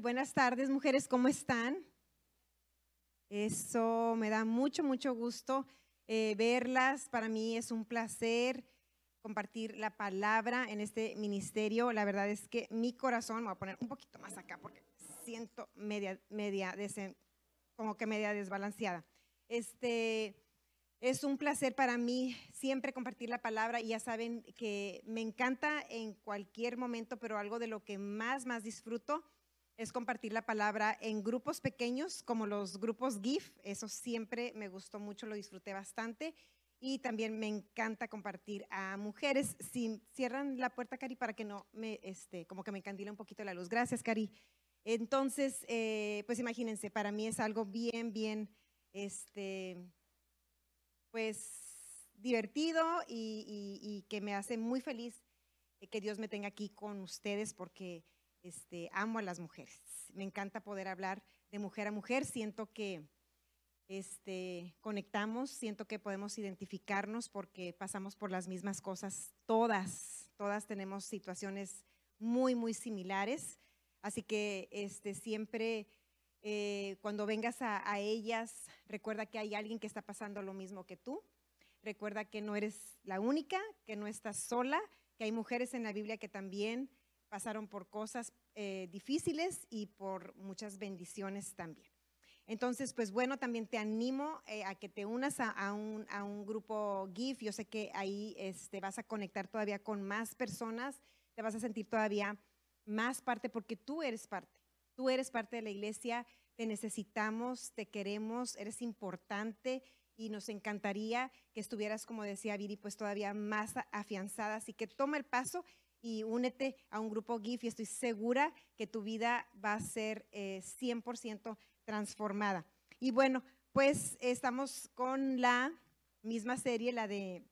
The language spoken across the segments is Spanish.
buenas tardes, mujeres, ¿cómo están? Eso me da mucho, mucho gusto eh, verlas. Para mí es un placer compartir la palabra en este ministerio. La verdad es que mi corazón, me voy a poner un poquito más acá porque siento media, media, como que media desbalanceada. Este, es un placer para mí siempre compartir la palabra y ya saben que me encanta en cualquier momento, pero algo de lo que más, más disfruto es compartir la palabra en grupos pequeños como los grupos GIF. Eso siempre me gustó mucho, lo disfruté bastante. Y también me encanta compartir a mujeres. Si cierran la puerta, Cari, para que no me, este, como que me encandile un poquito la luz. Gracias, Cari. Entonces, eh, pues imagínense, para mí es algo bien, bien, este, pues divertido y, y que me hace muy feliz que Dios me tenga aquí con ustedes porque este, amo a las mujeres. Me encanta poder hablar de mujer a mujer. Siento que este, conectamos, siento que podemos identificarnos porque pasamos por las mismas cosas. Todas, todas tenemos situaciones muy, muy similares. Así que este, siempre eh, cuando vengas a, a ellas, recuerda que hay alguien que está pasando lo mismo que tú. Recuerda que no eres la única, que no estás sola, que hay mujeres en la Biblia que también pasaron por cosas eh, difíciles y por muchas bendiciones también. Entonces, pues bueno, también te animo eh, a que te unas a, un, a, un, grupo GIF. Yo sé que ahí este, vas a conectar todavía con más personas, te vas a sentir todavía más parte porque tú eres parte. Tú eres parte de la iglesia, te necesitamos, te queremos, eres importante y nos encantaría que estuvieras, como decía Viri, pues todavía más afianzada. Así que toma el paso y únete a un grupo GIF y estoy segura que tu vida va a ser 100% eh, transformada. Y bueno, pues estamos con la misma serie, la de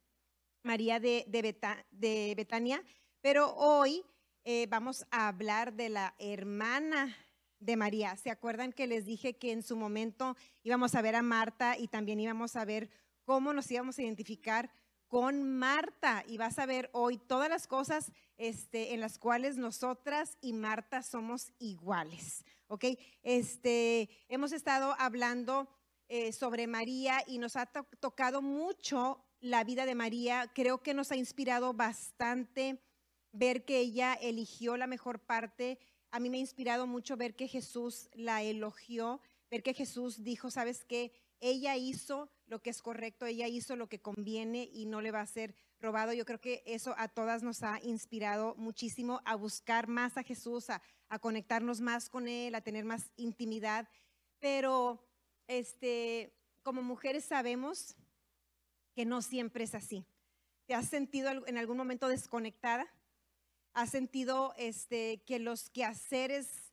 María de, de, Betania, pero hoy eh, vamos a hablar de la hermana de María. ¿Se acuerdan que les dije que en su momento íbamos a ver a Marta y también íbamos a ver cómo nos íbamos a identificar con Marta y vas a ver hoy todas las cosas este, en las cuales nosotras y Marta somos iguales. ¿Ok? Este, hemos estado hablando eh, sobre María y nos ha tocado mucho la vida de María. Creo que nos ha inspirado bastante ver que ella eligió la mejor parte. A mí me ha inspirado mucho ver que Jesús la elogió, ver que Jesús dijo, ¿sabes qué? Ella hizo lo que es correcto, ella hizo lo que conviene y no le va a ser robado. Yo creo que eso a todas nos ha inspirado muchísimo a buscar más a Jesús, a, conectarnos más con Él, a tener más intimidad. Pero este, como mujeres sabemos que no siempre es así. ¿Te has sentido en algún momento desconectada? ¿Has sentido este, que los quehaceres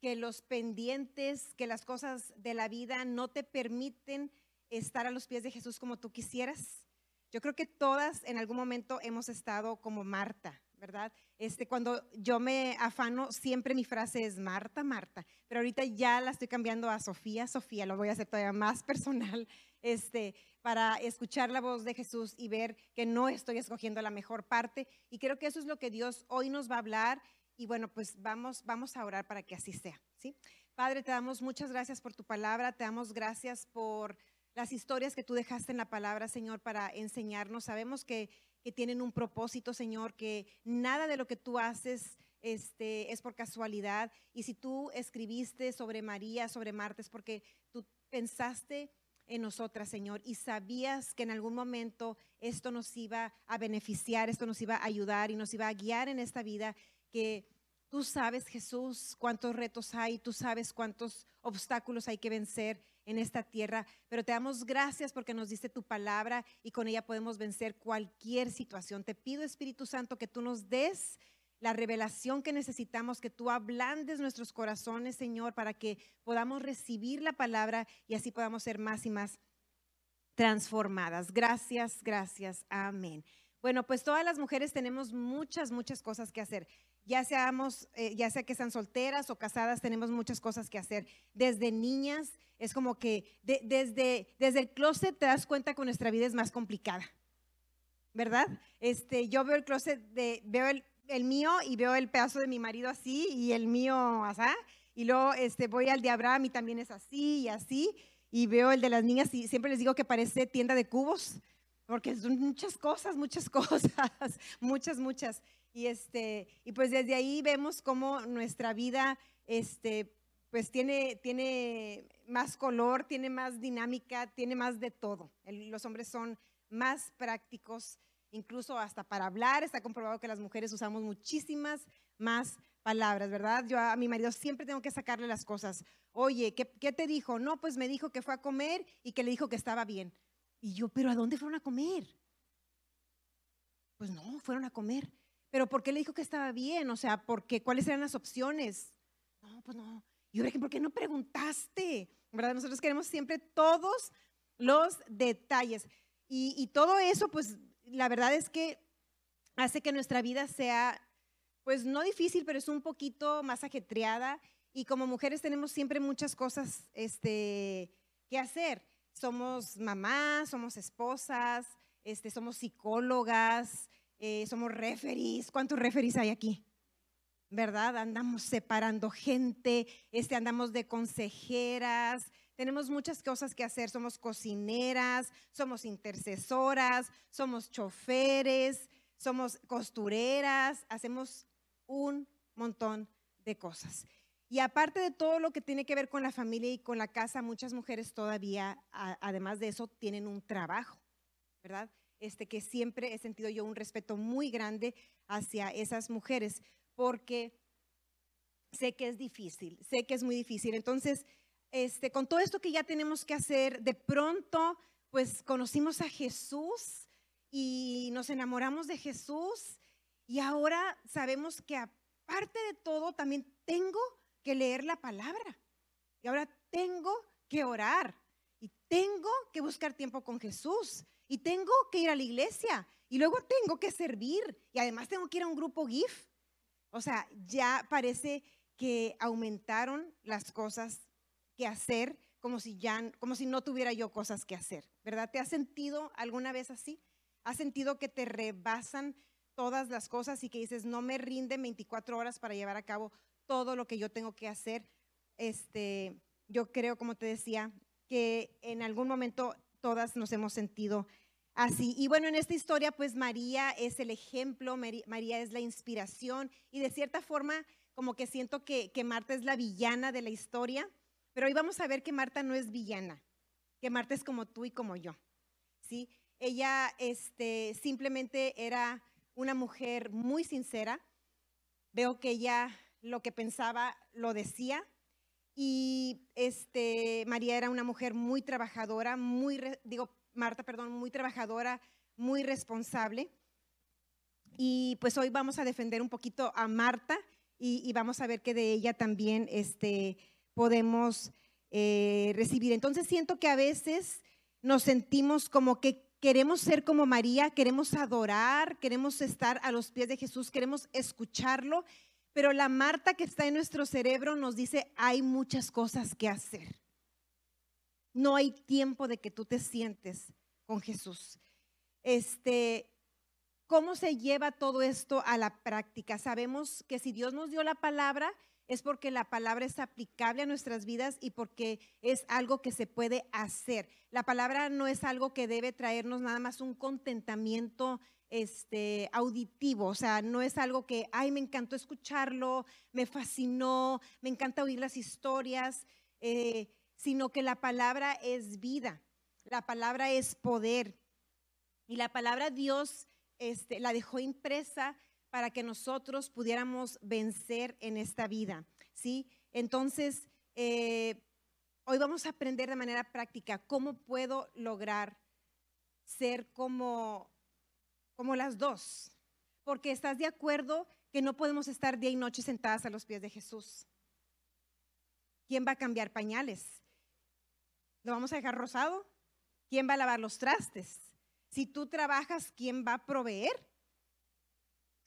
que los pendientes, que las cosas de la vida no te permiten estar a los pies de Jesús como tú quisieras. Yo creo que todas en algún momento hemos estado como Marta, ¿verdad? Este, cuando yo me afano, siempre mi frase es Marta, Marta, pero ahorita ya la estoy cambiando a Sofía, Sofía, lo voy a hacer todavía más personal, este, para escuchar la voz de Jesús y ver que no estoy escogiendo la mejor parte. Y creo que eso es lo que Dios hoy nos va a hablar y bueno, pues vamos, vamos a orar para que así sea, ¿sí? Padre, te damos muchas gracias por tu palabra, te damos gracias por las historias que tú dejaste en la palabra, Señor, para enseñarnos. Sabemos que, que tienen un propósito, Señor, que nada de lo que tú haces este, es por casualidad. Y si tú escribiste sobre María, sobre Marta, es porque tú pensaste en nosotras, Señor, y sabías que en algún momento esto nos iba a beneficiar, esto nos iba a ayudar y nos iba a guiar en esta vida que tú sabes, Jesús, cuántos retos hay, tú sabes cuántos obstáculos hay que vencer en esta tierra, pero te damos gracias porque nos diste tu palabra y con ella podemos vencer cualquier situación. Te pido, Espíritu Santo, que tú nos des la revelación que necesitamos, que tú ablandes nuestros corazones, Señor, para que podamos recibir la palabra y así podamos ser más y más transformadas. Gracias, gracias. Amén. Bueno, pues todas las mujeres tenemos muchas, muchas cosas que hacer ya seamos, eh, ya sea que sean solteras o casadas, tenemos muchas cosas que hacer. Desde niñas, es como que desde, desde el closet te das cuenta que nuestra vida es más complicada, ¿verdad? Este, yo veo el closet, de, veo el, mío y veo el pedazo de mi marido así y el mío así. y luego este, voy al de Abraham y también es así y así, y veo el de las niñas y siempre les digo que parece tienda de cubos, porque son muchas cosas, muchas cosas, muchas, muchas. Y, este, y pues desde ahí vemos cómo nuestra vida este, pues tiene, tiene más color, tiene más dinámica, tiene más de todo. los hombres son más prácticos, incluso hasta para hablar. Está comprobado que las mujeres usamos muchísimas más palabras, ¿verdad? Yo a mi marido siempre tengo que sacarle las cosas. Oye, ¿qué, ¿qué, te dijo? No, pues me dijo que fue a comer y que le dijo que estaba bien. Y yo, ¿pero a dónde fueron a comer? Pues no, fueron a comer. ¿Pero por qué le dijo que estaba bien? O sea, porque ¿cuáles eran las opciones? No, pues no. Y yo ¿por qué no preguntaste? ¿Verdad? Nosotros queremos siempre todos los detalles. Y, y todo eso, pues la verdad es que hace que nuestra vida sea, pues no difícil, pero es un poquito más ajetreada. Y como mujeres tenemos siempre muchas cosas este, que hacer. Somos mamás, somos esposas, este, somos psicólogas, eh, somos referees. ¿Cuántos referees hay aquí? ¿verdad? Andamos separando gente, este, andamos de consejeras, tenemos muchas cosas que hacer, somos cocineras, somos intercesoras, somos choferes, somos costureras, hacemos un montón de cosas. Y aparte de todo lo que tiene que ver con la familia y con la casa, muchas mujeres todavía, además de eso, tienen un trabajo, ¿verdad? Este que siempre he sentido yo un respeto muy grande hacia esas mujeres porque sé que es difícil, sé que es muy difícil. Entonces, este, con todo esto que ya tenemos que hacer, de pronto, pues conocimos a Jesús y nos enamoramos de Jesús y ahora sabemos que aparte de todo, también tengo que leer la palabra. Y ahora tengo que orar y tengo que buscar tiempo con Jesús y tengo que ir a la iglesia y luego tengo que servir y además tengo que ir a un grupo GIF o sea, ya parece que aumentaron las cosas que hacer como si ya como si no tuviera yo cosas que hacer, ¿verdad? ¿Te has sentido alguna vez así? ¿Has sentido que te rebasan todas las cosas y que dices, "No me rinde 24 horas para llevar a cabo todo lo que yo tengo que hacer"? Este, yo creo, como te decía, que en algún momento todas nos hemos sentido así. Y bueno, en esta historia, pues María es el ejemplo, María es la inspiración y de cierta forma como que siento que, Marta es la villana de la historia, pero hoy vamos a ver que Marta no es villana, que Marta es como tú y como yo, ¿sí? Ella este, simplemente era una mujer muy sincera, veo que ella lo que pensaba lo decía, y este, María era una mujer muy trabajadora, muy, digo, Marta, perdón, muy trabajadora, muy responsable. Y pues hoy vamos a defender un poquito a Marta y, vamos a ver que de ella también este, podemos eh, recibir. Entonces siento que a veces nos sentimos como que queremos ser como María, queremos adorar, queremos estar a los pies de Jesús, queremos escucharlo, pero la Marta que está en nuestro cerebro nos dice, hay muchas cosas que hacer. No hay tiempo de que tú te sientes con Jesús. Este, ¿cómo se lleva todo esto a la práctica? Sabemos que si Dios nos dio la palabra es porque la palabra es aplicable a nuestras vidas y porque es algo que se puede hacer. La palabra no es algo que debe traernos nada más un contentamiento este, auditivo, o sea, no es algo que, ay, me encantó escucharlo, me fascinó, me encanta oír las historias. Eh, sino que la palabra es vida, la palabra es poder. Y la palabra Dios este, la dejó impresa para que nosotros pudiéramos vencer en esta vida. ¿sí? Entonces, eh, hoy vamos a aprender de manera práctica cómo puedo lograr ser como, como las dos. Porque estás de acuerdo que no podemos estar día y noche sentadas a los pies de Jesús. ¿Quién va a cambiar pañales? ¿Lo vamos a dejar rosado? ¿Quién va a lavar los trastes? Si tú trabajas, ¿quién va a proveer?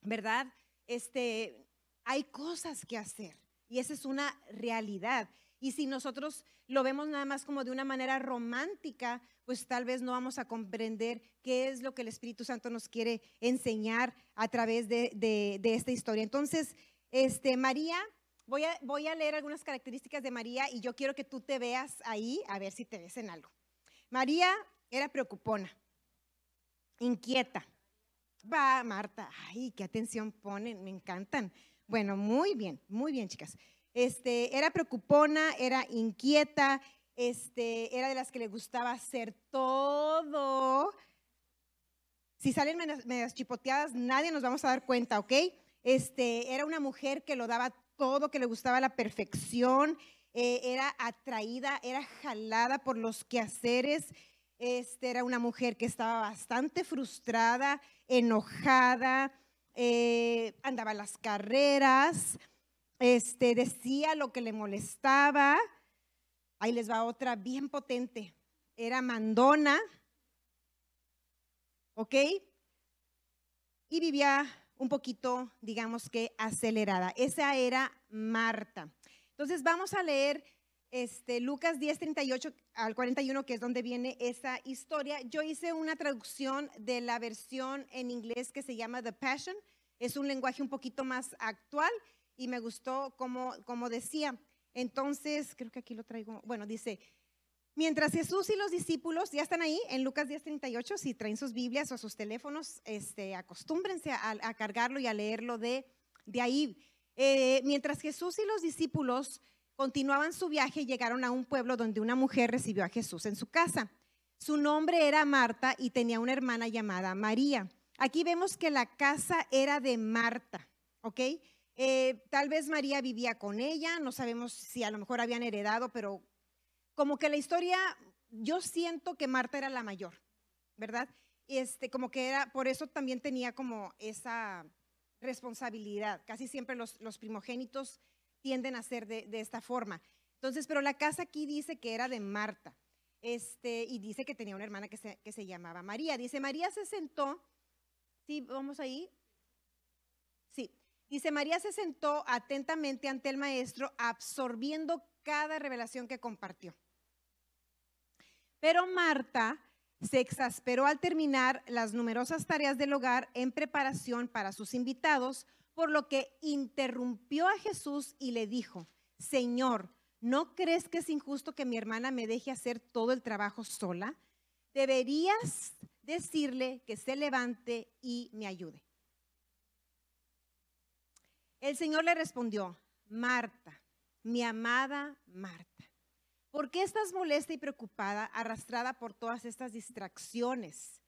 ¿Verdad? Este, hay cosas que hacer y esa es una realidad. Y si nosotros lo vemos nada más como de una manera romántica, pues tal vez no vamos a comprender qué es lo que el Espíritu Santo nos quiere enseñar a través de, de esta historia. Entonces, este, María Voy a, voy a leer algunas características de María y yo quiero que tú te veas ahí, a ver si te ves en algo. María era preocupona, inquieta. Va, Marta, ay, qué atención ponen, me encantan. Bueno, muy bien, muy bien, chicas. Este, era preocupona, era inquieta, este, era de las que le gustaba hacer todo. Si salen medias, chipoteadas, nadie nos vamos a dar cuenta, ¿ok? Este, era una mujer que lo daba todo, que le gustaba la perfección, eh, era atraída, era jalada por los quehaceres. Este, era una mujer que estaba bastante frustrada, enojada, eh, andaba a las carreras, este, decía lo que le molestaba. Ahí les va otra bien potente. Era mandona, ¿ok? Y vivía un poquito, digamos que acelerada. Esa era Marta. Entonces vamos a leer este, Lucas 10, 38 al 41, que es donde viene esa historia. Yo hice una traducción de la versión en inglés que se llama The Passion. Es un lenguaje un poquito más actual y me gustó como, como decía. Entonces, creo que aquí lo traigo. Bueno, dice, Mientras Jesús y los discípulos ya están ahí en Lucas 10:38, si traen sus Biblias o sus teléfonos, este, acostúmbrense a, cargarlo y a leerlo de, de ahí. Eh, mientras Jesús y los discípulos continuaban su viaje, llegaron a un pueblo donde una mujer recibió a Jesús en su casa. Su nombre era Marta y tenía una hermana llamada María. Aquí vemos que la casa era de Marta, ¿ok? Eh, tal vez María vivía con ella, no sabemos si a lo mejor habían heredado, pero como que la historia, yo siento que Marta era la mayor, ¿verdad? Este, como que era, por eso también tenía como esa responsabilidad. Casi siempre los, primogénitos tienden a ser de, esta forma. Entonces, pero la casa aquí dice que era de Marta. Este, y dice que tenía una hermana que se, que se llamaba María. Dice, María se sentó, sí, vamos ahí. Sí, dice, María se sentó atentamente ante el maestro, absorbiendo cada revelación que compartió. Pero Marta se exasperó al terminar las numerosas tareas del hogar en preparación para sus invitados, por lo que interrumpió a Jesús y le dijo, Señor, ¿no crees que es injusto que mi hermana me deje hacer todo el trabajo sola? Deberías decirle que se levante y me ayude. El Señor le respondió, Marta, mi amada Marta. ¿Por qué estás molesta y preocupada, arrastrada por todas estas distracciones?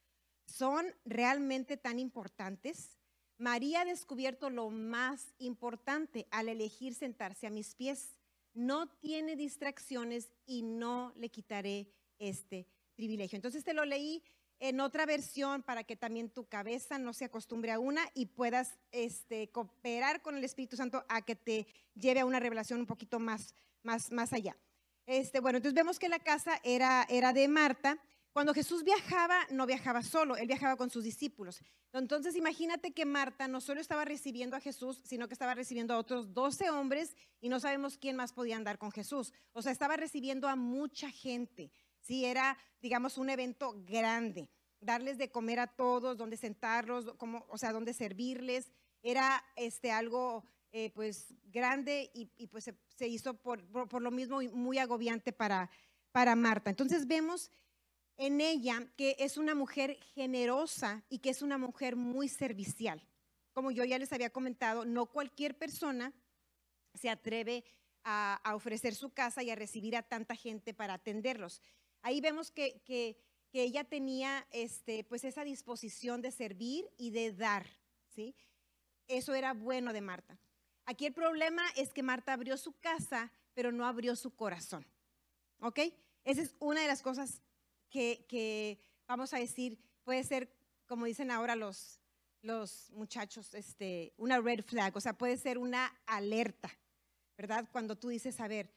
¿Son realmente tan importantes? María ha descubierto lo más importante al elegir sentarse a mis pies. No tiene distracciones y no le quitaré este privilegio. Entonces te lo leí en otra versión para que también tu cabeza no se acostumbre a una y puedas este, cooperar con el Espíritu Santo a que te lleve a una revelación un poquito más, más, más allá. Este, bueno, entonces vemos que la casa era, era de Marta. Cuando Jesús viajaba, no viajaba solo, él viajaba con sus discípulos. Entonces imagínate que Marta no solo estaba recibiendo a Jesús, sino que estaba recibiendo a otros 12 hombres y no sabemos quién más podía andar con Jesús. O sea, estaba recibiendo a mucha gente. Sí, era, digamos, un evento grande. Darles de comer a todos, donde sentarlos, como, o sea, donde servirles. Era este, algo eh, pues grande y, pues se, hizo por, lo mismo muy agobiante para, para Marta. Entonces vemos en ella que es una mujer generosa y que es una mujer muy servicial. Como yo ya les había comentado, no cualquier persona se atreve a, ofrecer su casa y a recibir a tanta gente para atenderlos. Ahí vemos que, que, que, ella tenía este, pues esa disposición de servir y de dar. ¿sí? Eso era bueno de Marta. Aquí el problema es que Marta abrió su casa, pero no abrió su corazón. ¿Ok? Esa es una de las cosas que, vamos a decir, puede ser, como dicen ahora los, los muchachos, este, una red flag, o sea, puede ser una alerta, ¿verdad? Cuando tú dices, a ver,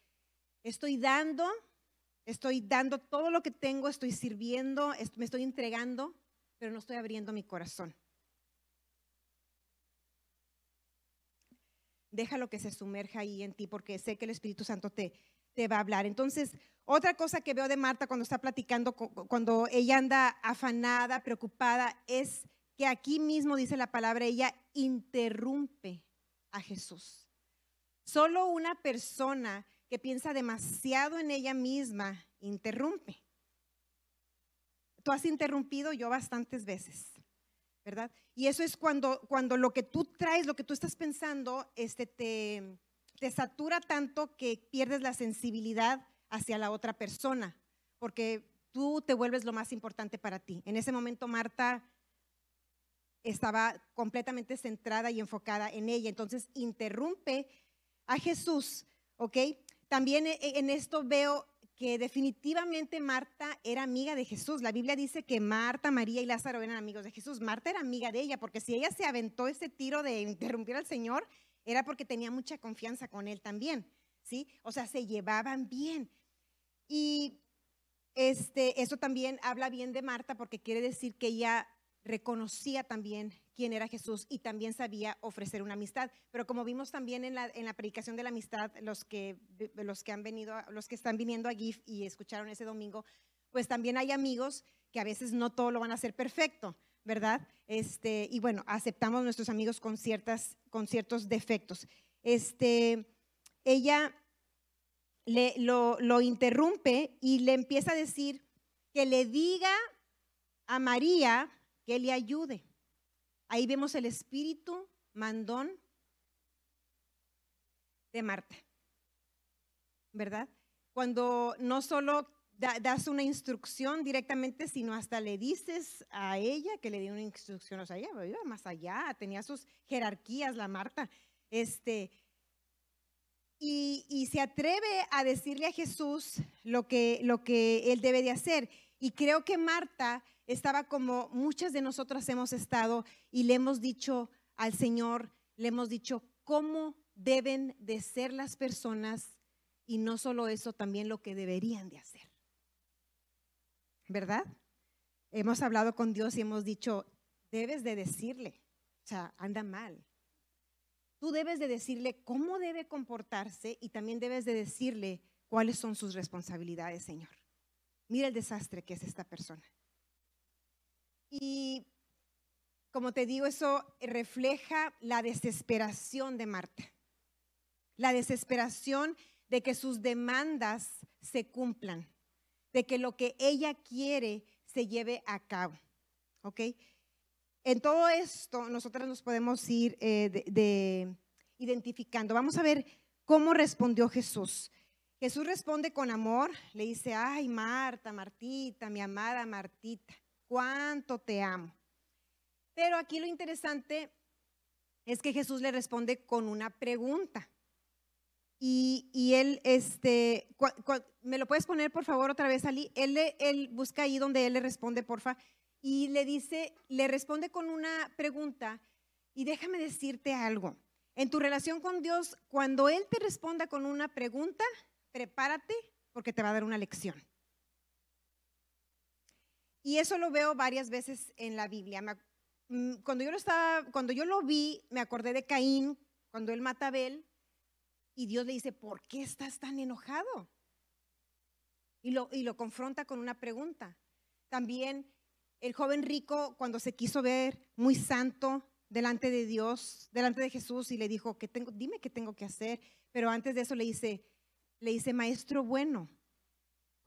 estoy dando, estoy dando todo lo que tengo, estoy sirviendo, me estoy entregando, pero no estoy abriendo mi corazón. déjalo que se sumerja ahí en ti porque sé que el Espíritu Santo te, te va a hablar. Entonces, otra cosa que veo de Marta cuando está platicando, cuando ella anda afanada, preocupada, es que aquí mismo dice la palabra, ella interrumpe a Jesús. Solo una persona que piensa demasiado en ella misma interrumpe. Tú has interrumpido yo bastantes veces, ¿verdad? Y eso es cuando, cuando lo que tú traes, lo que tú estás pensando, este, te, te satura tanto que pierdes la sensibilidad hacia la otra persona, porque tú te vuelves lo más importante para ti. En ese momento Marta estaba completamente centrada y enfocada en ella, entonces interrumpe a Jesús, ¿ok? También e, e, en esto veo que definitivamente Marta era amiga de Jesús. La Biblia dice que Marta, María y Lázaro eran amigos de Jesús. Marta era amiga de ella, porque si ella se aventó ese tiro de interrumpir al Señor, era porque tenía mucha confianza con él también, ¿sí? O sea, se llevaban bien. Y este, eso también habla bien de Marta porque quiere decir que ella reconocía también quién era Jesús y también sabía ofrecer una amistad. Pero como vimos también en la, en la predicación de la amistad, los que, los que han venido, los que están viniendo a GIF y escucharon ese domingo, pues también hay amigos que a veces no todo lo van a hacer perfecto, ¿verdad? Este, y bueno, aceptamos nuestros amigos con, ciertas, con ciertos defectos. Este, ella le, lo, lo interrumpe y le empieza a decir que le diga a María que le ayude. Ahí vemos el espíritu mandón de Marta, ¿verdad? Cuando no solo das una instrucción directamente, sino hasta le dices a ella que le dé una instrucción, o sea, ella iba más allá, tenía sus jerarquías la Marta, este, y, y, se atreve a decirle a Jesús lo que, lo que él debe de hacer. Y creo que Marta estaba como muchas de nosotras hemos estado y le hemos dicho al Señor, le hemos dicho cómo deben de ser las personas y no solo eso, también lo que deberían de hacer. ¿Verdad? Hemos hablado con Dios y hemos dicho, debes de decirle, o sea, anda mal. Tú debes de decirle cómo debe comportarse y también debes de decirle cuáles son sus responsabilidades, Señor. Mira el desastre que es esta persona. Y como te digo, eso refleja la desesperación de Marta. La desesperación de que sus demandas se cumplan, de que lo que ella quiere se lleve a cabo. ¿Ok? En todo esto, nosotras nos podemos ir eh, identificando. Vamos a ver cómo respondió Jesús. Jesús responde con amor, le dice, ay, Marta, Martita, mi amada Martita cuánto te amo. Pero aquí lo interesante es que Jesús le responde con una pregunta. Y, él, este, ¿me lo puedes poner por favor otra vez, Ali? Él, él busca ahí donde él le responde, porfa, y le dice, le responde con una pregunta. Y déjame decirte algo. En tu relación con Dios, cuando Él te responda con una pregunta, prepárate porque te va a dar una lección. Y eso lo veo varias veces en la Biblia. Mm, cuando yo lo, estaba, cuando yo lo vi, me acordé de Caín, cuando él mata a Abel, y Dios le dice, ¿por qué estás tan enojado? Y lo, y lo confronta con una pregunta. También el joven rico, cuando se quiso ver muy santo delante de Dios, delante de Jesús, y le dijo, ¿qué tengo, dime qué tengo que hacer. Pero antes de eso le dice, le dice, maestro bueno,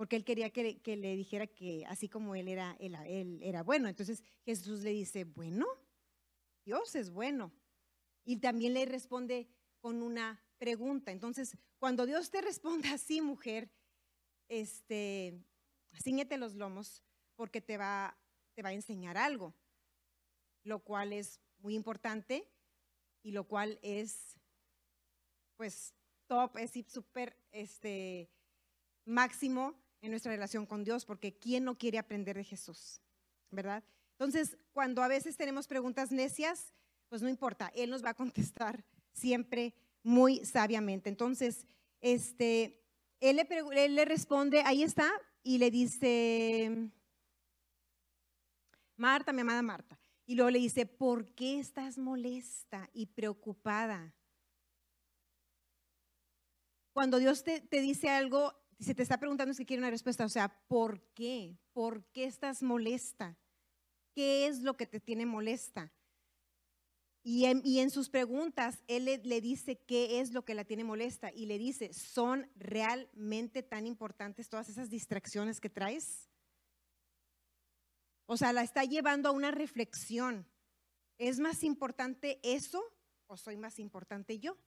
porque él quería que, le dijera que así como él era, él, era bueno. Entonces Jesús le dice, bueno, Dios es bueno. Y también le responde con una pregunta. Entonces, cuando Dios te responde así, mujer, este, los lomos porque te va, te va a enseñar algo, lo cual es muy importante y lo cual es, pues, top, es súper, este, máximo en nuestra relación con Dios, porque ¿quién no quiere aprender de Jesús? ¿Verdad? Entonces, cuando a veces tenemos preguntas necias, pues no importa, Él nos va a contestar siempre muy sabiamente. Entonces, este, él, le, él le responde, ahí está, y le dice, Marta, mi amada Marta. Y luego le dice, ¿por qué estás molesta y preocupada? Cuando Dios te, te dice algo, si te está preguntando si quiere una respuesta, o sea, ¿por qué? ¿Por qué estás molesta? ¿Qué es lo que te tiene molesta? Y en, sus preguntas, él le, le, dice qué es lo que la tiene molesta y le dice, ¿son realmente tan importantes todas esas distracciones que traes? O sea, la está llevando a una reflexión. ¿Es más importante eso o soy más importante yo?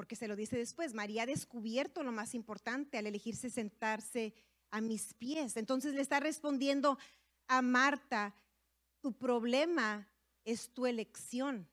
Porque se lo dice después, María ha descubierto lo más importante al elegirse sentarse a mis pies. Entonces le está respondiendo a Marta, tu problema es tu elección.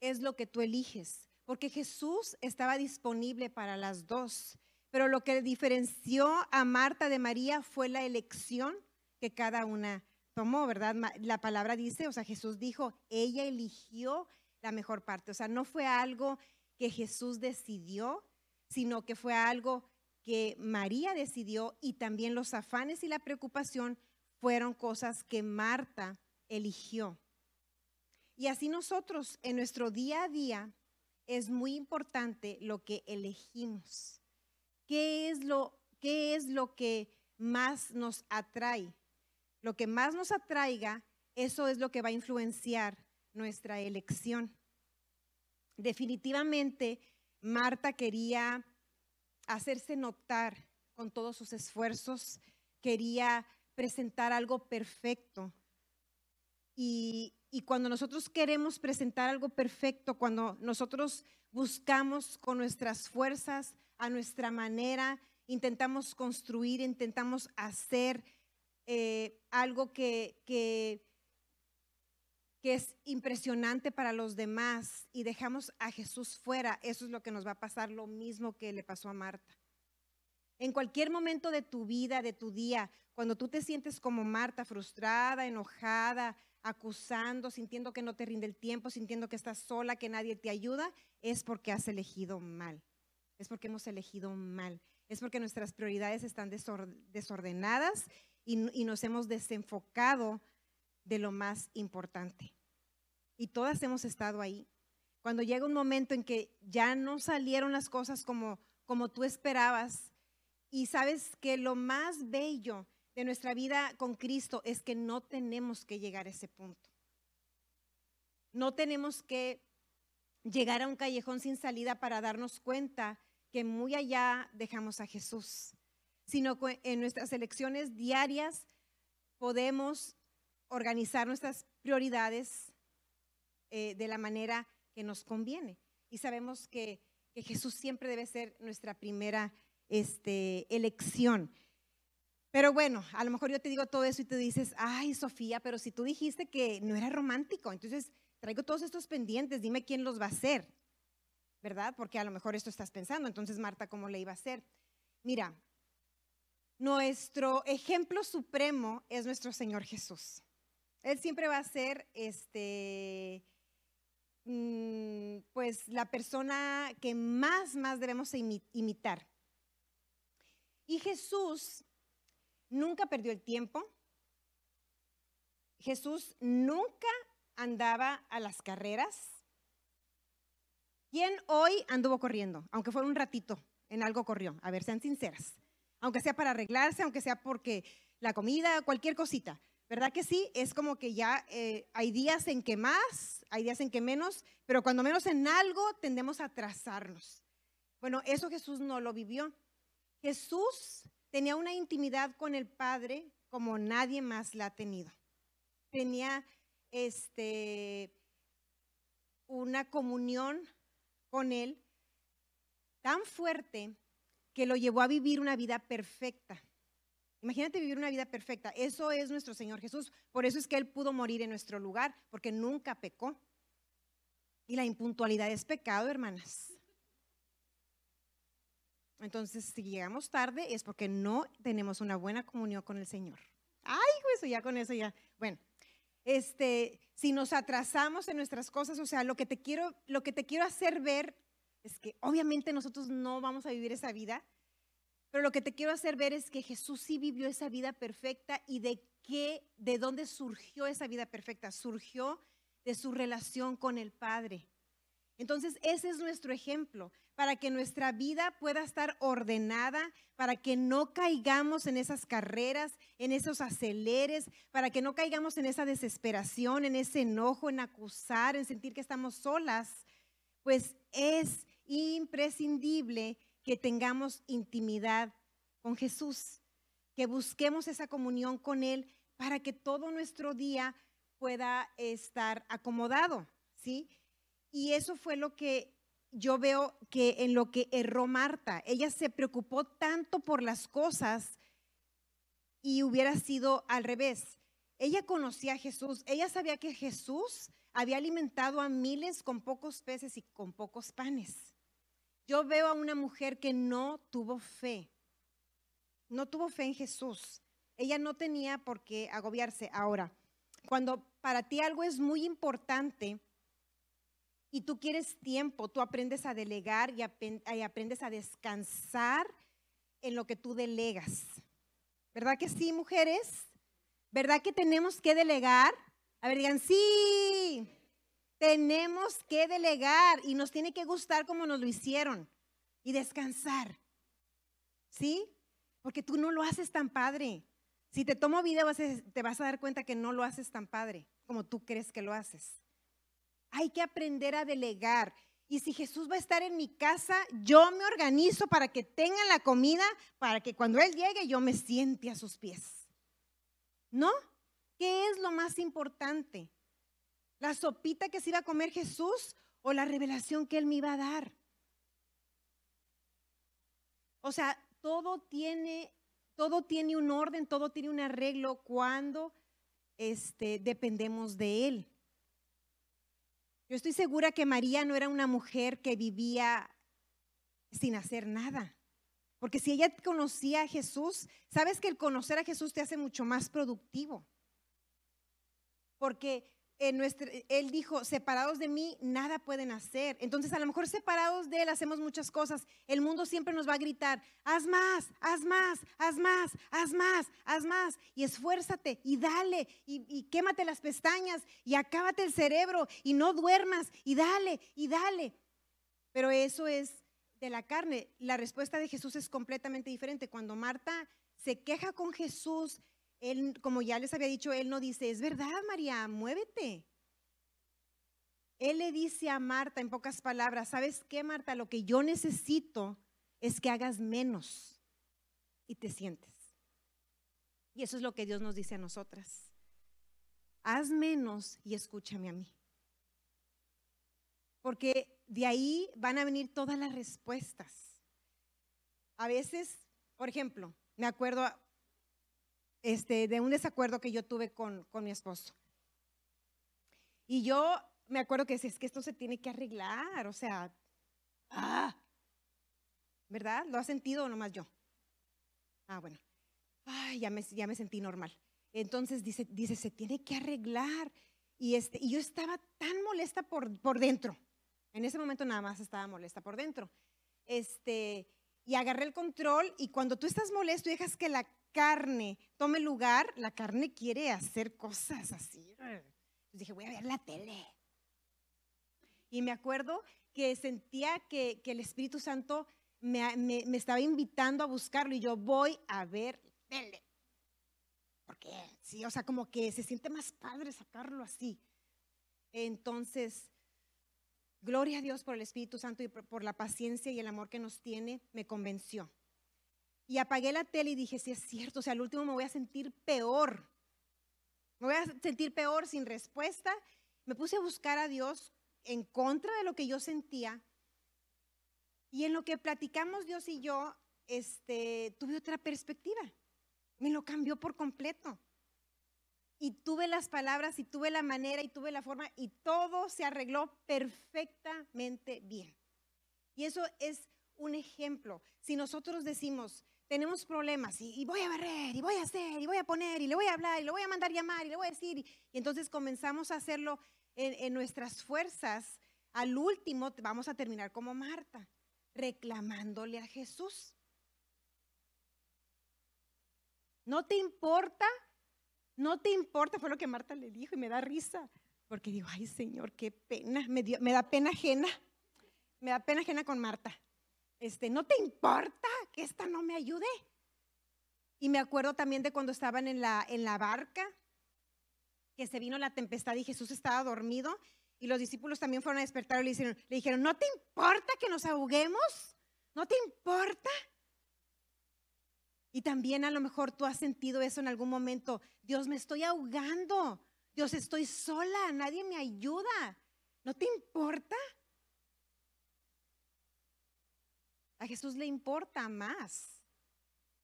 Es lo que tú eliges. Porque Jesús estaba disponible para las dos. Pero lo que diferenció a Marta de María fue la elección que cada una tomó, ¿verdad? La palabra dice, o sea, Jesús dijo, ella eligió la mejor parte. O sea, no fue algo que Jesús decidió, sino que fue algo que María decidió y también los afanes y la preocupación fueron cosas que Marta eligió. Y así nosotros en nuestro día a día es muy importante lo que elegimos. ¿Qué es lo, qué es lo que más nos atrae? Lo que más nos atraiga, eso es lo que va a influenciar nuestra elección. Definitivamente, Marta quería hacerse notar con todos sus esfuerzos, quería presentar algo perfecto. Y, cuando nosotros queremos presentar algo perfecto, cuando nosotros buscamos con nuestras fuerzas, a nuestra manera, intentamos construir, intentamos hacer eh, algo que, que, que es impresionante para los demás y dejamos a Jesús fuera, eso es lo que nos va a pasar, lo mismo que le pasó a Marta. En cualquier momento de tu vida, de tu día, cuando tú te sientes como Marta, frustrada, enojada, acusando, sintiendo que no te rinde el tiempo, sintiendo que estás sola, que nadie te ayuda, es porque has elegido mal. Es porque hemos elegido mal. Es porque nuestras prioridades están desordenadas y, y nos hemos desenfocado de lo más importante. Y todas hemos estado ahí. Cuando llega un momento en que ya no salieron las cosas como, como tú esperabas, y sabes que lo más bello de nuestra vida con Cristo es que no tenemos que llegar a ese punto. No tenemos que llegar a un callejón sin salida para darnos cuenta que muy allá dejamos a Jesús, sino que en nuestras elecciones diarias podemos organizar nuestras prioridades eh, de la manera que nos conviene. Y sabemos que, Jesús siempre debe ser nuestra primera este, elección. Pero bueno, a lo mejor yo te digo todo eso y tú dices, ay, Sofía, pero si tú dijiste que no era romántico, entonces traigo todos estos pendientes, dime quién los va a hacer, ¿verdad? Porque a lo mejor esto estás pensando, entonces Marta, ¿cómo le iba a hacer? Mira, nuestro ejemplo supremo es nuestro Señor Jesús. Él siempre va a ser este, mm, pues la persona que más, más debemos imitar. Y Jesús nunca perdió el tiempo. Jesús nunca andaba a las carreras. ¿Quién hoy anduvo corriendo? Aunque fuera un ratito, en algo corrió. A ver, sean sinceras. Aunque sea para arreglarse, aunque sea porque la comida, cualquier cosita. ¿Verdad que sí? Es como que ya eh, hay días en que más, hay días en que menos, pero cuando menos en algo tendemos a atrasarnos. Bueno, eso Jesús no lo vivió. Jesús tenía una intimidad con el Padre como nadie más la ha tenido. Tenía este, una comunión con Él tan fuerte que lo llevó a vivir una vida perfecta. Imagínate vivir una vida perfecta. Eso es nuestro Señor Jesús. Por eso es que Él pudo morir en nuestro lugar, porque nunca pecó. Y la impuntualidad es pecado, hermanas. Entonces, si llegamos tarde es porque no tenemos una buena comunión con el Señor. Ay, eso ya con eso ya. Bueno, este, si nos atrasamos en nuestras cosas, o sea, lo que te quiero, lo que te quiero hacer ver es que obviamente nosotros no vamos a vivir esa vida, pero lo que te quiero hacer ver es que Jesús sí vivió esa vida perfecta y de qué, de dónde surgió esa vida perfecta. Surgió de su relación con el Padre. Entonces, ese es nuestro ejemplo, para que nuestra vida pueda estar ordenada, para que no caigamos en esas carreras, en esos aceleres, para que no caigamos en esa desesperación, en ese enojo, en acusar, en sentir que estamos solas, pues es imprescindible que tengamos intimidad con Jesús, que busquemos esa comunión con Él para que todo nuestro día pueda estar acomodado, ¿sí? Y eso fue lo que yo veo que en lo que erró Marta. Ella se preocupó tanto por las cosas y hubiera sido al revés. Ella conocía a Jesús, ella sabía que Jesús había alimentado a miles con pocos peces y con pocos panes. Yo veo a una mujer que no tuvo fe, no tuvo fe en Jesús. Ella no tenía por qué agobiarse. Ahora, cuando para ti algo es muy importante y tú quieres tiempo, tú aprendes a delegar y, aprendes a descansar en lo que tú delegas. ¿Verdad que sí, mujeres? ¿Verdad que tenemos que delegar? A ver, digan, sí, tenemos que delegar y nos tiene que gustar como nos lo hicieron y descansar. ¿Sí? Porque tú no lo haces tan padre. Si te tomo video, te vas a dar cuenta que no lo haces tan padre como tú crees que lo haces. Hay que aprender a delegar. Y si Jesús va a estar en mi casa, yo me organizo para que tengan la comida, para que cuando Él llegue yo me siente a sus pies. ¿No? ¿Qué es lo más importante? ¿La sopita que se iba a comer Jesús o la revelación que Él me iba a dar? O sea, todo tiene todo tiene un orden, todo tiene un arreglo cuando este, dependemos de Él. Yo estoy segura que María no era una mujer que vivía sin hacer nada. Porque si ella conocía a Jesús, sabes que el conocer a Jesús te hace mucho más productivo. Porque él dijo, separados de mí, nada pueden hacer. Entonces, a lo mejor separados de Él hacemos muchas cosas. El mundo siempre nos va a gritar, haz más, haz más, haz más, haz más, haz más. Y esfuérzate y dale y, y quémate las pestañas y acábate el cerebro y no duermas y dale y dale. Pero eso es de la carne. La respuesta de Jesús es completamente diferente. Cuando Marta se queja con Jesús, él, como ya les había dicho, él no dice, es verdad, María, muévete. Él le dice a Marta en pocas palabras, ¿sabes qué, Marta? Lo que yo necesito es que hagas menos y te sientes. Y eso es lo que Dios nos dice a nosotras. Haz menos y escúchame a mí. Porque de ahí van a venir todas las respuestas. A veces, por ejemplo, me acuerdo este, de un desacuerdo que yo tuve con, mi esposo. Y yo me acuerdo que es que esto se tiene que arreglar, o sea, ah, ¿verdad? ¿Lo ha sentido o nomás yo? Ah, bueno. Ay, ya me, ya me sentí normal. Entonces dice, dice, se tiene que arreglar. Y, este, y yo estaba tan molesta por, por dentro. En ese momento nada más estaba molesta por dentro. Este, y agarré el control y cuando tú estás molesto y dejas que la carne tome lugar, la carne quiere hacer cosas así. dije, voy a ver la tele. Y me acuerdo que sentía que, el Espíritu Santo me, me, estaba invitando a buscarlo y yo voy a ver tele. Porque sí, o sea, como que se siente más padre sacarlo así. Entonces, gloria a Dios por el Espíritu Santo y por la paciencia y el amor que nos tiene, me convenció. Y apagué la tele y dije, sí es cierto, o sea, al último me voy a sentir peor. Me voy a sentir peor sin respuesta. Me puse a buscar a Dios en contra de lo que yo sentía. Y en lo que platicamos Dios y yo, este, tuve otra perspectiva. Me lo cambió por completo. Y tuve las palabras y tuve la manera y tuve la forma y todo se arregló perfectamente bien. Y eso es un ejemplo. Si nosotros decimos, tenemos problemas y, voy a barrer y voy a hacer y voy a poner y le voy a hablar y le voy a mandar llamar y le voy a decir. Y, entonces comenzamos a hacerlo en, nuestras fuerzas. Al último vamos a terminar como Marta, reclamándole a Jesús. ¿No te importa? ¿No te importa? Fue lo que Marta le dijo y me da risa. Porque digo, ay Señor, qué pena, me, me da pena ajena. me da pena ajena con Marta. Este, ¿no te importa que esta no me ayude? Y me acuerdo también de cuando estaban en la, en la barca, que se vino la tempestad y Jesús estaba dormido y los discípulos también fueron a despertar y le dijeron, le dijeron, ¿no te importa que nos ahoguemos? ¿No te importa? Y también a lo mejor tú has sentido eso en algún momento. Dios, me estoy ahogando. Dios, estoy sola. Nadie me ayuda. ¿No te importa? A Jesús le importa más.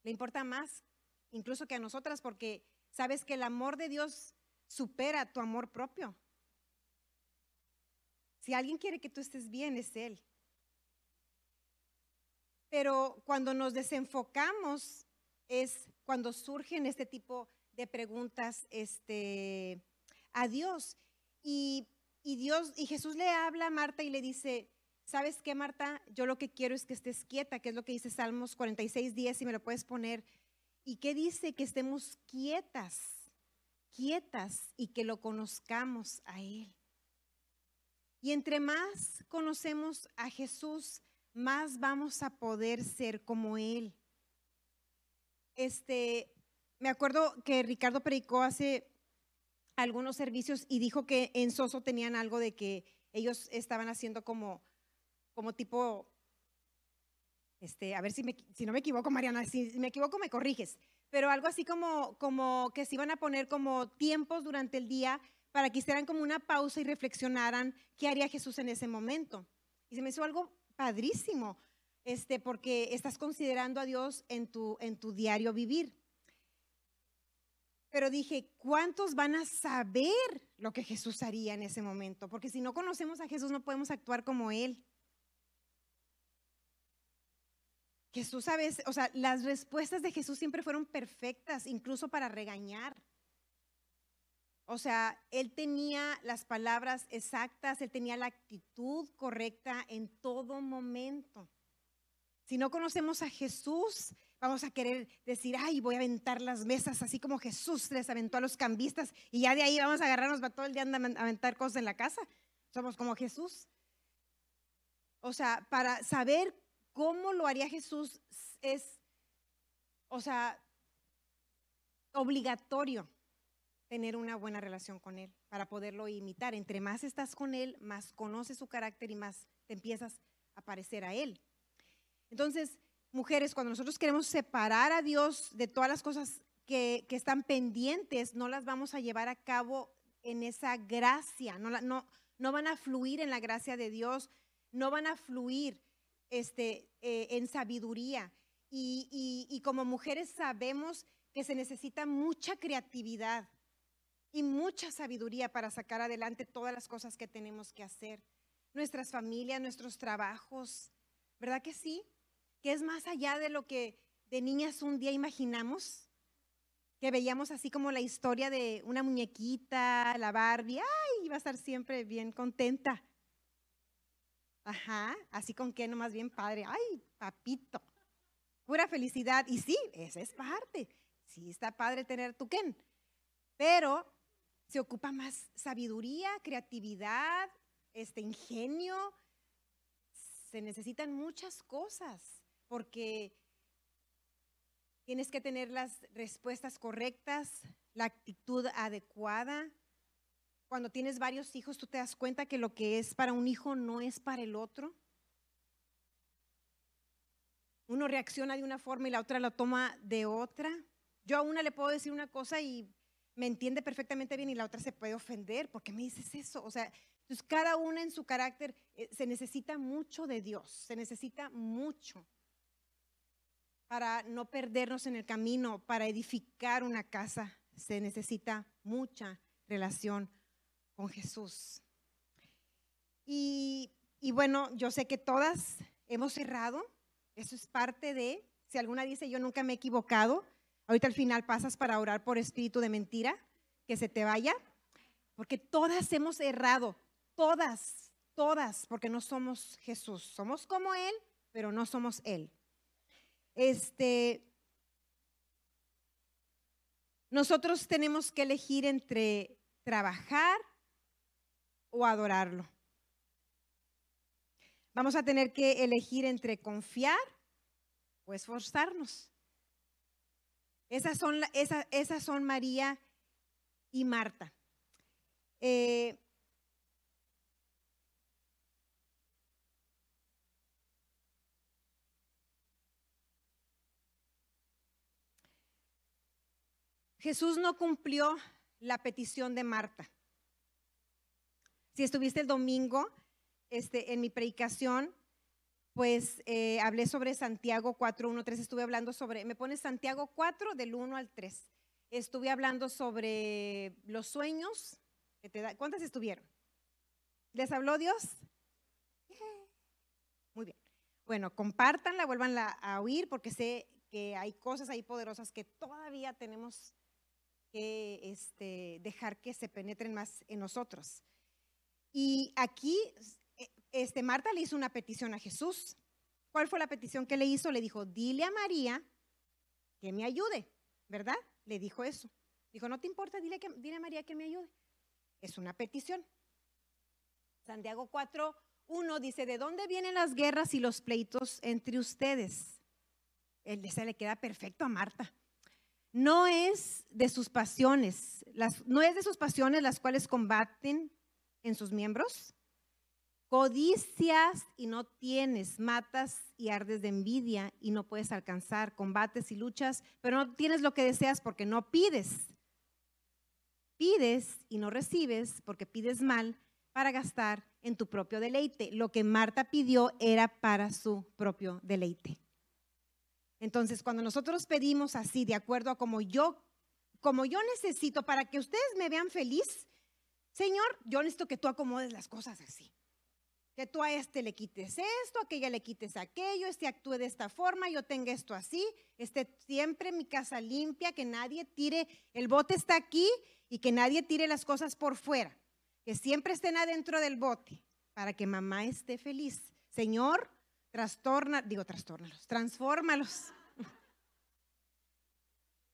Le importa más incluso que a nosotras porque sabes que el amor de Dios supera tu amor propio. Si alguien quiere que tú estés bien, es Él. Pero cuando nos desenfocamos es cuando surgen este tipo de preguntas este, a Dios. Y, y Dios, y Jesús le habla a Marta y le dice, ¿sabes qué, Marta? Yo lo que quiero es que estés quieta, que es lo que dice Salmos 46, 10, si me lo puedes poner. ¿Y qué dice? Que estemos quietas, quietas y que lo conozcamos a Él. Y entre más conocemos a Jesús, más vamos a poder ser como Él. Este, me acuerdo que Ricardo predicó hace algunos servicios y dijo que en Soso tenían algo de que ellos estaban haciendo como, como tipo, este, a ver si, me, si no me equivoco, Mariana, si me equivoco me corriges, pero algo así como, como que se iban a poner como tiempos durante el día para que hicieran como una pausa y reflexionaran qué haría Jesús en ese momento. Y se me hizo algo padrísimo, este, porque estás considerando a Dios en tu, en tu diario vivir. Pero dije, ¿cuántos van a saber lo que Jesús haría en ese momento? Porque si no conocemos a Jesús no podemos actuar como Él. Jesús, sabes, o sea, las respuestas de Jesús siempre fueron perfectas, incluso para regañar. O sea, él tenía las palabras exactas, él tenía la actitud correcta en todo momento. Si no conocemos a Jesús, vamos a querer decir, ay, voy a aventar las mesas, así como Jesús les aventó a los cambistas, y ya de ahí vamos a agarrarnos para todo el día a aventar cosas en la casa. Somos como Jesús. O sea, para saber cómo lo haría Jesús es, o sea, obligatorio tener una buena relación con Él, para poderlo imitar. Entre más estás con Él, más conoces su carácter y más te empiezas a parecer a Él. Entonces, mujeres, cuando nosotros queremos separar a Dios de todas las cosas que, están pendientes, no las vamos a llevar a cabo en esa gracia, no, no, no van a fluir en la gracia de Dios, no van a fluir este, eh, en sabiduría. Y, y como mujeres sabemos que se necesita mucha creatividad y mucha sabiduría para sacar adelante todas las cosas que tenemos que hacer. Nuestras familias, nuestros trabajos, ¿verdad que sí? Que es más allá de lo que de niñas un día imaginamos, que veíamos así como la historia de una muñequita, la Barbie, ay, iba a estar siempre bien contenta. Ajá, así con que nomás bien padre, ay, papito, pura felicidad. Y sí, esa es parte. Sí, está padre tener tu Ken, pero se ocupa más sabiduría, creatividad, este ingenio. Se necesitan muchas cosas porque tienes que tener las respuestas correctas, la actitud adecuada. Cuando tienes varios hijos, tú te das cuenta que lo que es para un hijo no es para el otro. Uno reacciona de una forma y la otra lo toma de otra. Yo a una le puedo decir una cosa y me entiende perfectamente bien y la otra se puede ofender. ¿Por qué me dices eso? O sea, entonces cada una en su carácter eh, se necesita mucho de Dios, se necesita mucho para no perdernos en el camino, para edificar una casa, se necesita mucha relación con Jesús. Y, bueno, yo sé que todas hemos errado, eso es parte de, si alguna dice yo nunca me he equivocado, Ahorita al final pasas para orar por espíritu de mentira, que se te vaya, porque todas hemos errado, todas, todas, porque no somos Jesús. Somos como Él, pero no somos Él. Este, nosotros tenemos que elegir entre trabajar o adorarlo. Vamos a tener que elegir entre confiar o esforzarnos. Esas son, esas son María y Marta. Eh, Jesús no cumplió la petición de Marta. Si estuviste el domingo este, en mi predicación, pues eh, hablé sobre Santiago 4, 1, 3. Estuve hablando sobre, me pone Santiago 4 del 1 al 3. Estuve hablando sobre los sueños. Que te da, ¿Cuántas estuvieron? ¿Les habló Dios? Muy bien. Bueno, compártanla, vuélvanla a oír porque sé que hay cosas ahí poderosas que todavía tenemos que este, dejar que se penetren más en nosotros. Y aquí, eh, este, Marta le hizo una petición a Jesús. ¿Cuál fue la petición que le hizo? Le dijo, dile a María que me ayude, ¿verdad? Le dijo eso. Dijo, no te importa, dile, que, dile a María que me ayude. Es una petición. Santiago 4, 1 dice, ¿de dónde vienen las guerras y los pleitos entre ustedes? Él se le queda perfecto a Marta no es de sus pasiones, las, no es de sus pasiones las cuales combaten en sus miembros. Codicias y no tienes, matas y ardes de envidia y no puedes alcanzar, combates y luchas, pero no tienes lo que deseas porque no pides. Pides y no recibes porque pides mal para gastar en tu propio deleite. Lo que Marta pidió era para su propio deleite. Entonces, cuando nosotros pedimos así, de acuerdo a como yo, como yo necesito para que ustedes me vean feliz, Señor, yo necesito que tú acomodes las cosas así. Que tú a este le quites esto, a aquella le quites aquello, este actúe de esta forma, yo tenga esto así, esté siempre mi casa limpia, que nadie tire, el bote está aquí y que nadie tire las cosas por fuera, que siempre estén adentro del bote para que mamá esté feliz. Señor, Trastorna, digo trastórnalos, transfórmalos.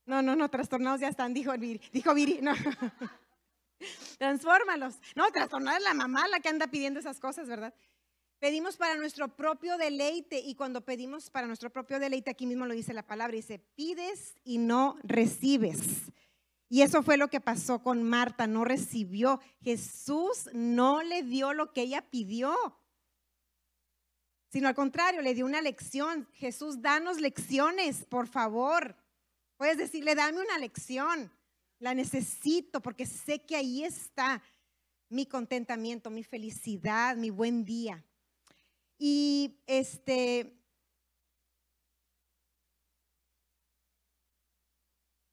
No, no, no, trastornados ya están, dijo Viri, dijo Viri, no. Transfórmalos. No, trastornar es la mamá la que anda pidiendo esas cosas, ¿verdad? Pedimos para nuestro propio deleite y cuando pedimos para nuestro propio deleite, aquí mismo lo dice la palabra, dice, pides y no recibes. Y eso fue lo que pasó con Marta, no recibió. Jesús no le dio lo que ella pidió sino al contrario, le dio una lección. Jesús, danos lecciones, por favor. Puedes decirle, dame una lección. La necesito porque sé que ahí está mi contentamiento, mi felicidad, mi buen día. Y este,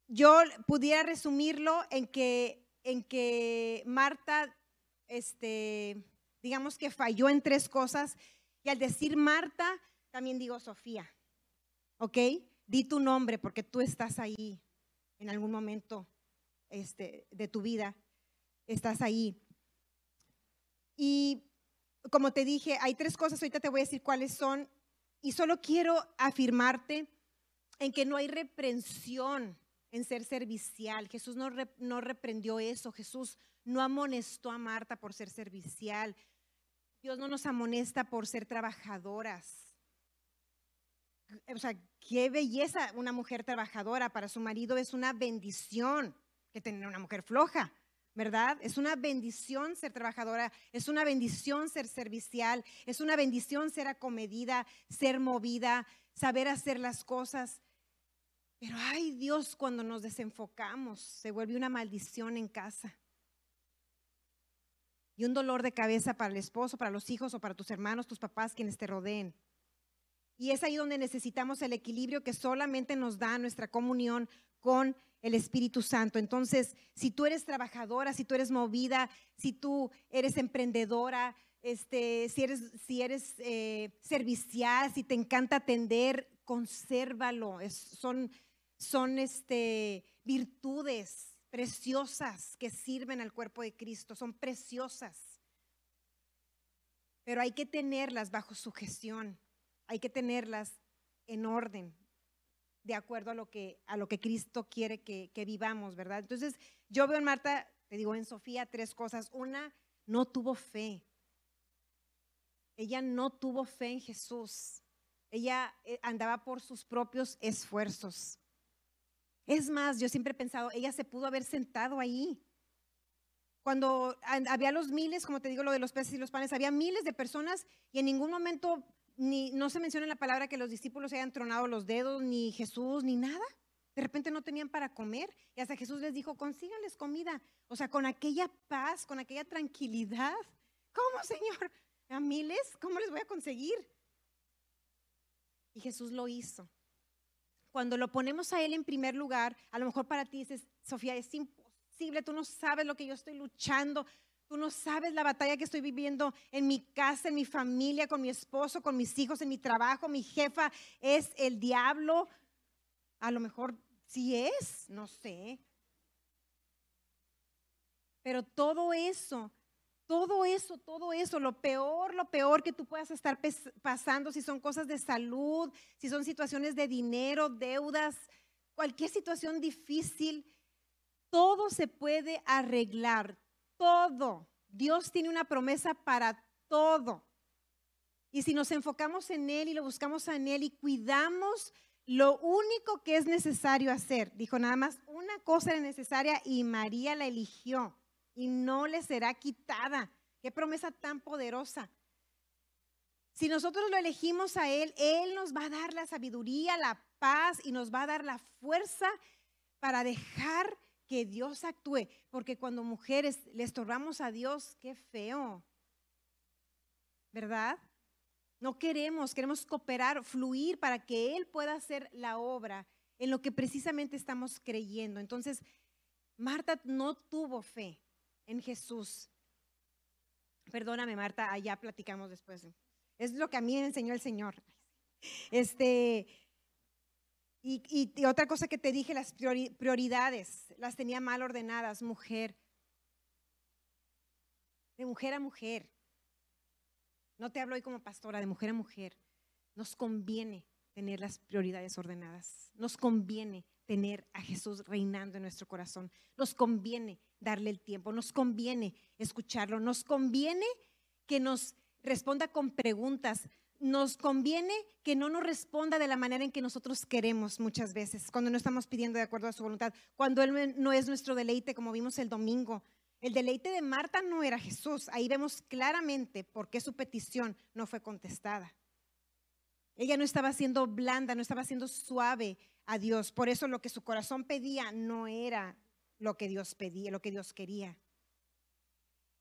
yo pudiera resumirlo en que, en que Marta, este, digamos que falló en tres cosas y al decir Marta, también digo Sofía. ¿Ok? Di tu nombre porque tú estás ahí en algún momento este, de tu vida. Estás ahí. Y como te dije, hay tres cosas, ahorita te voy a decir cuáles son. Y solo quiero afirmarte en que no hay reprensión en ser servicial. Jesús no, no reprendió eso. Jesús no amonestó a Marta por ser servicial. Dios no nos amonesta por ser trabajadoras. O sea, qué belleza una mujer trabajadora para su marido es una bendición que tener una mujer floja, ¿verdad? Es una bendición ser trabajadora, es una bendición ser servicial, es una bendición ser acomedida, ser movida, saber hacer las cosas. Pero ay Dios, cuando nos desenfocamos, se vuelve una maldición en casa y un dolor de cabeza para el esposo, para los hijos o para tus hermanos, tus papás, quienes te rodeen. Y es ahí donde necesitamos el equilibrio que solamente nos da nuestra comunión con el Espíritu Santo. Entonces, si tú eres trabajadora, si tú eres movida, si tú eres emprendedora, este, si eres, si eres eh, servicial, si te encanta atender, consérvalo. son son este, virtudes preciosas que sirven al cuerpo de Cristo, son preciosas. Pero hay que tenerlas bajo sujeción, hay que tenerlas en orden, de acuerdo a lo que, a lo que Cristo quiere que, que vivamos, ¿verdad? Entonces, yo veo en Marta, te digo en Sofía, tres cosas. Una, no tuvo fe. ella no tuvo fe en Jesús. Ella eh, andaba por sus propios esfuerzos. Es más, yo siempre he pensado, ella se pudo haber sentado ahí. Cuando había los miles, como te digo, lo de los peces y los panes, había miles de personas y en ningún momento ni, no se menciona la palabra que los discípulos hayan tronado los dedos, ni Jesús, ni nada. De repente no tenían para comer y hasta Jesús les dijo, consíganles comida. O sea, con aquella paz, con aquella tranquilidad. ¿Cómo, Señor? ¿A miles? ¿Cómo les voy a conseguir? Y Jesús lo hizo. Cuando lo ponemos a Él en primer lugar, a lo mejor para ti dices, Sofía, es imposible, tú no sabes lo que yo estoy luchando, tú no sabes la batalla que estoy viviendo en mi casa, en mi familia, con mi esposo, con mis hijos, en mi trabajo, mi jefa es el diablo. A lo mejor sí es, no sé. Pero todo eso todo eso, todo eso, lo peor, lo peor que tú puedas estar pasando, si son cosas de salud, si son situaciones de dinero, deudas, cualquier situación difícil, todo se puede arreglar, todo. Dios tiene una promesa para todo. Y si nos enfocamos en Él y lo buscamos en Él y cuidamos lo único que es necesario hacer, dijo nada más, una cosa era necesaria y María la eligió y no le será quitada. Qué promesa tan poderosa. Si nosotros lo elegimos a Él, Él nos va a dar la sabiduría, la paz y nos va a dar la fuerza para dejar que Dios actúe. Porque cuando mujeres le estorbamos a Dios, qué feo. ¿Verdad? No queremos, queremos cooperar, fluir para que Él pueda hacer la obra en lo que precisamente estamos creyendo. Entonces, Marta no tuvo fe en Jesús. Perdóname, Marta, allá platicamos después. Es lo que a mí me enseñó el Señor. Este, y, otra cosa que te dije, las prioridades, las tenía mal ordenadas, mujer. De mujer a mujer. No te hablo hoy como pastora, de mujer a mujer. Nos conviene tener las prioridades ordenadas. Nos conviene tener a Jesús reinando en nuestro corazón. Nos conviene darle el tiempo, nos conviene escucharlo, nos conviene que nos responda con preguntas, nos conviene que no nos responda de la manera en que nosotros queremos muchas veces, cuando no estamos pidiendo de acuerdo a su voluntad, cuando Él no es nuestro deleite, como vimos el domingo. El deleite de Marta no era Jesús. Ahí vemos claramente por qué su petición no fue contestada. Ella no estaba siendo blanda, no estaba siendo suave a Dios. Por eso lo que su corazón pedía no era lo que Dios pedía, lo que Dios quería.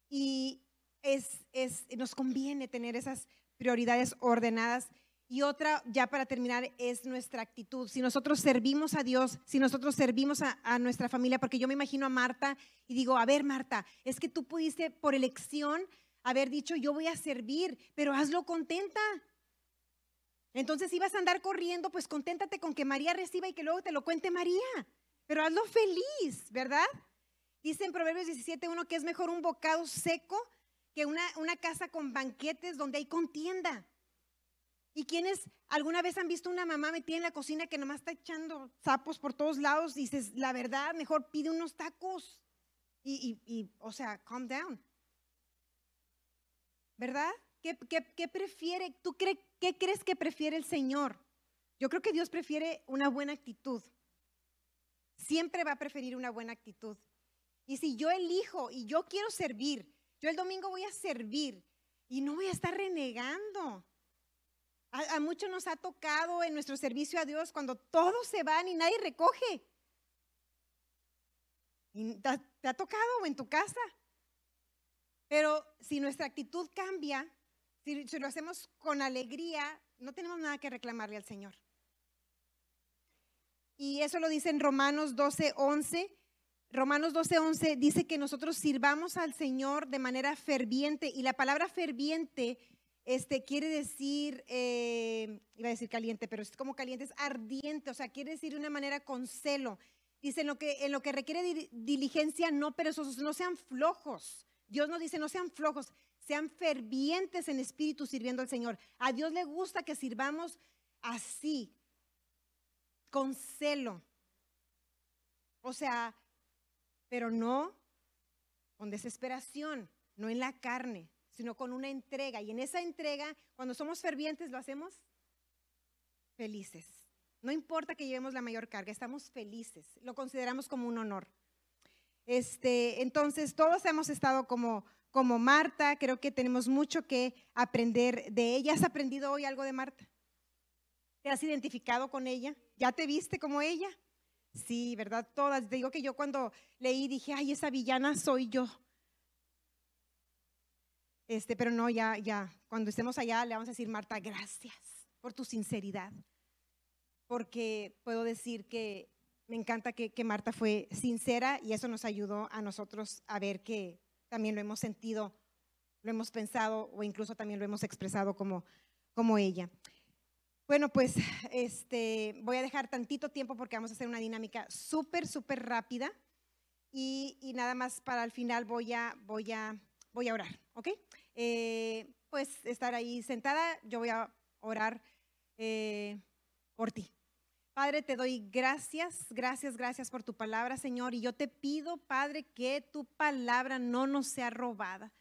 Y es, es, nos conviene tener esas prioridades ordenadas. Y otra, ya para terminar, es nuestra actitud. Si nosotros servimos a Dios, si nosotros servimos a, a, nuestra familia, porque yo me imagino a Marta y digo, a ver, Marta, es que tú pudiste por elección haber dicho, yo voy a servir, pero hazlo contenta. Entonces, si vas a andar corriendo, pues conténtate con que María reciba y que luego te lo cuente María pero hazlo feliz, ¿verdad? Dice en Proverbios 17.1 que es mejor un bocado seco que una, una casa con banquetes donde hay contienda. ¿Y quienes alguna vez han visto una mamá metida en la cocina que nomás está echando sapos por todos lados? Dices, la verdad, mejor pide unos tacos. Y, y, o sea, calm down. ¿Verdad? ¿Qué, qué, prefiere? ¿Tú qué crees que prefiere el Señor? Yo creo que Dios prefiere una buena actitud siempre va a preferir una buena actitud. Y si yo elijo y yo quiero servir, yo el domingo voy a servir y no voy a estar renegando. A, muchos nos ha tocado en nuestro servicio a Dios cuando todos se van y nadie recoge. te, ha tocado en tu casa. Pero si nuestra actitud cambia, si lo hacemos con alegría, no tenemos nada que reclamarle al Señor. Y eso lo dice en Romanos 12, 11. Romanos 12, 11 dice que nosotros sirvamos al Señor de manera ferviente. Y la palabra ferviente este, quiere decir, eh, iba a decir caliente, pero es como caliente, es ardiente, o sea, quiere decir de una manera con celo. Dice, en lo que, en lo que requiere diligencia, no perezosos, no sean flojos. Dios nos dice, no sean flojos, sean fervientes en espíritu sirviendo al Señor. A Dios le gusta que sirvamos así, con celo. O sea, pero no con desesperación, no en la carne, sino con una entrega. Y en esa entrega, cuando somos fervientes, lo hacemos felices. No importa que llevemos la mayor carga, estamos felices. Lo consideramos como un honor. Este, entonces, todos hemos estado como, como Marta. Creo que tenemos mucho que aprender de ella. ¿Has aprendido hoy algo de Marta? ¿Te has identificado con ella? ¿Ya te viste como ella? Sí, ¿verdad? Todas. Digo que yo cuando leí dije, ay, esa villana soy yo. Este, pero no, ya, ya, cuando estemos allá le vamos a decir, Marta, gracias por tu sinceridad. Porque puedo decir que me encanta que, que Marta fue sincera y eso nos ayudó a nosotros a ver que también lo hemos sentido, lo hemos pensado o incluso también lo hemos expresado como, como ella. Bueno, pues este, voy a dejar tantito tiempo porque vamos a hacer una dinámica súper, súper rápida y, nada más para el final voy a, voy a, voy a orar, ¿ok? Eh, pues estar ahí sentada, yo voy a orar eh, por ti. Padre, te doy gracias, gracias, gracias por tu palabra, Señor. Y yo te pido, Padre, que tu palabra no nos sea robada.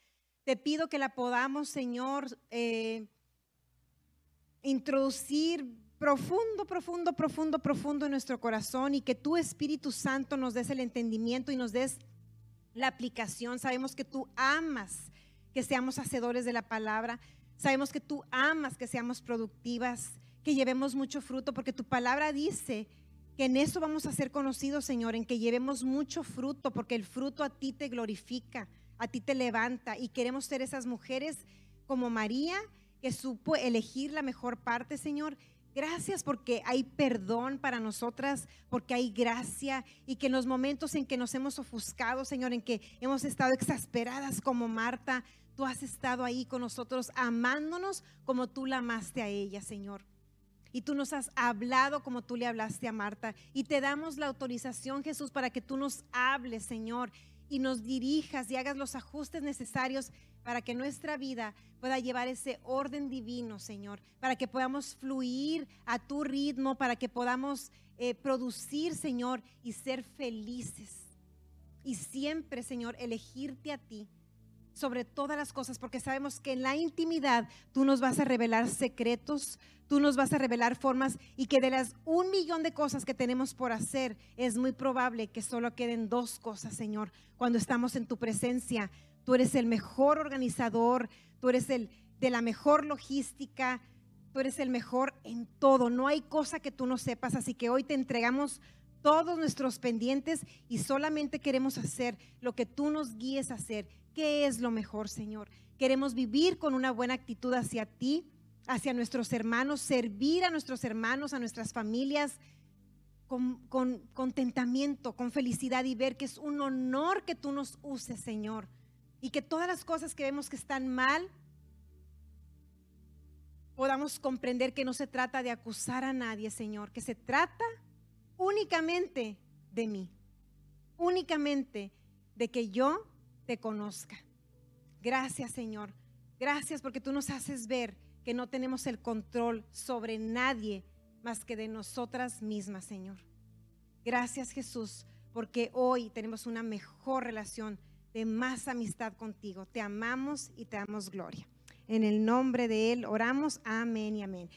Te pido que la podamos, Señor, eh, introducir profundo, profundo, profundo, profundo en nuestro corazón y que tu Espíritu Santo nos des el entendimiento y nos des la aplicación. Sabemos que tú amas que seamos hacedores de la palabra. Sabemos que tú amas que seamos productivas, que llevemos mucho fruto, porque tu palabra dice que en eso vamos a ser conocidos, Señor, en que llevemos mucho fruto, porque el fruto a ti te glorifica, a ti te levanta y queremos ser esas mujeres como María que supo elegir la mejor parte, Señor. Gracias porque hay perdón para nosotras, porque hay gracia y que en los momentos en que nos hemos ofuscado, Señor, en que hemos estado exasperadas como Marta, tú has estado ahí con nosotros amándonos como tú la amaste a ella, Señor. Y tú nos has hablado como tú le hablaste a Marta. Y te damos la autorización, Jesús, para que tú nos hables, Señor, y nos dirijas y hagas los ajustes necesarios para que nuestra vida pueda llevar ese orden divino, Señor, para que podamos fluir a tu ritmo, para que podamos eh, producir, Señor, y ser felices. Y siempre, Señor, elegirte a ti sobre todas las cosas, porque sabemos que en la intimidad tú nos vas a revelar secretos, tú nos vas a revelar formas y que de las un millón de cosas que tenemos por hacer, es muy probable que solo queden dos cosas, Señor, cuando estamos en tu presencia Tú eres el mejor organizador, tú eres el de la mejor logística, tú eres el mejor en todo. No hay cosa que tú no sepas, así que hoy te entregamos todos nuestros pendientes y solamente queremos hacer lo que tú nos guíes a hacer. ¿Qué es lo mejor, Señor? Queremos vivir con una buena actitud hacia ti, hacia nuestros hermanos, servir a nuestros hermanos, a nuestras familias, con, con contentamiento, con felicidad y ver que es un honor que tú nos uses, Señor y que todas las cosas que vemos que están mal, podamos comprender que no se trata de acusar a nadie, Señor, que se trata únicamente de mí, únicamente de que yo te conozca. Gracias, Señor. Gracias porque tú nos haces ver que no tenemos el control sobre nadie más que de nosotras mismas, Señor. Gracias, Jesús, porque hoy tenemos una mejor relación de más amistad contigo. Te amamos y te damos gloria. En el nombre de Él oramos. Amén y amén.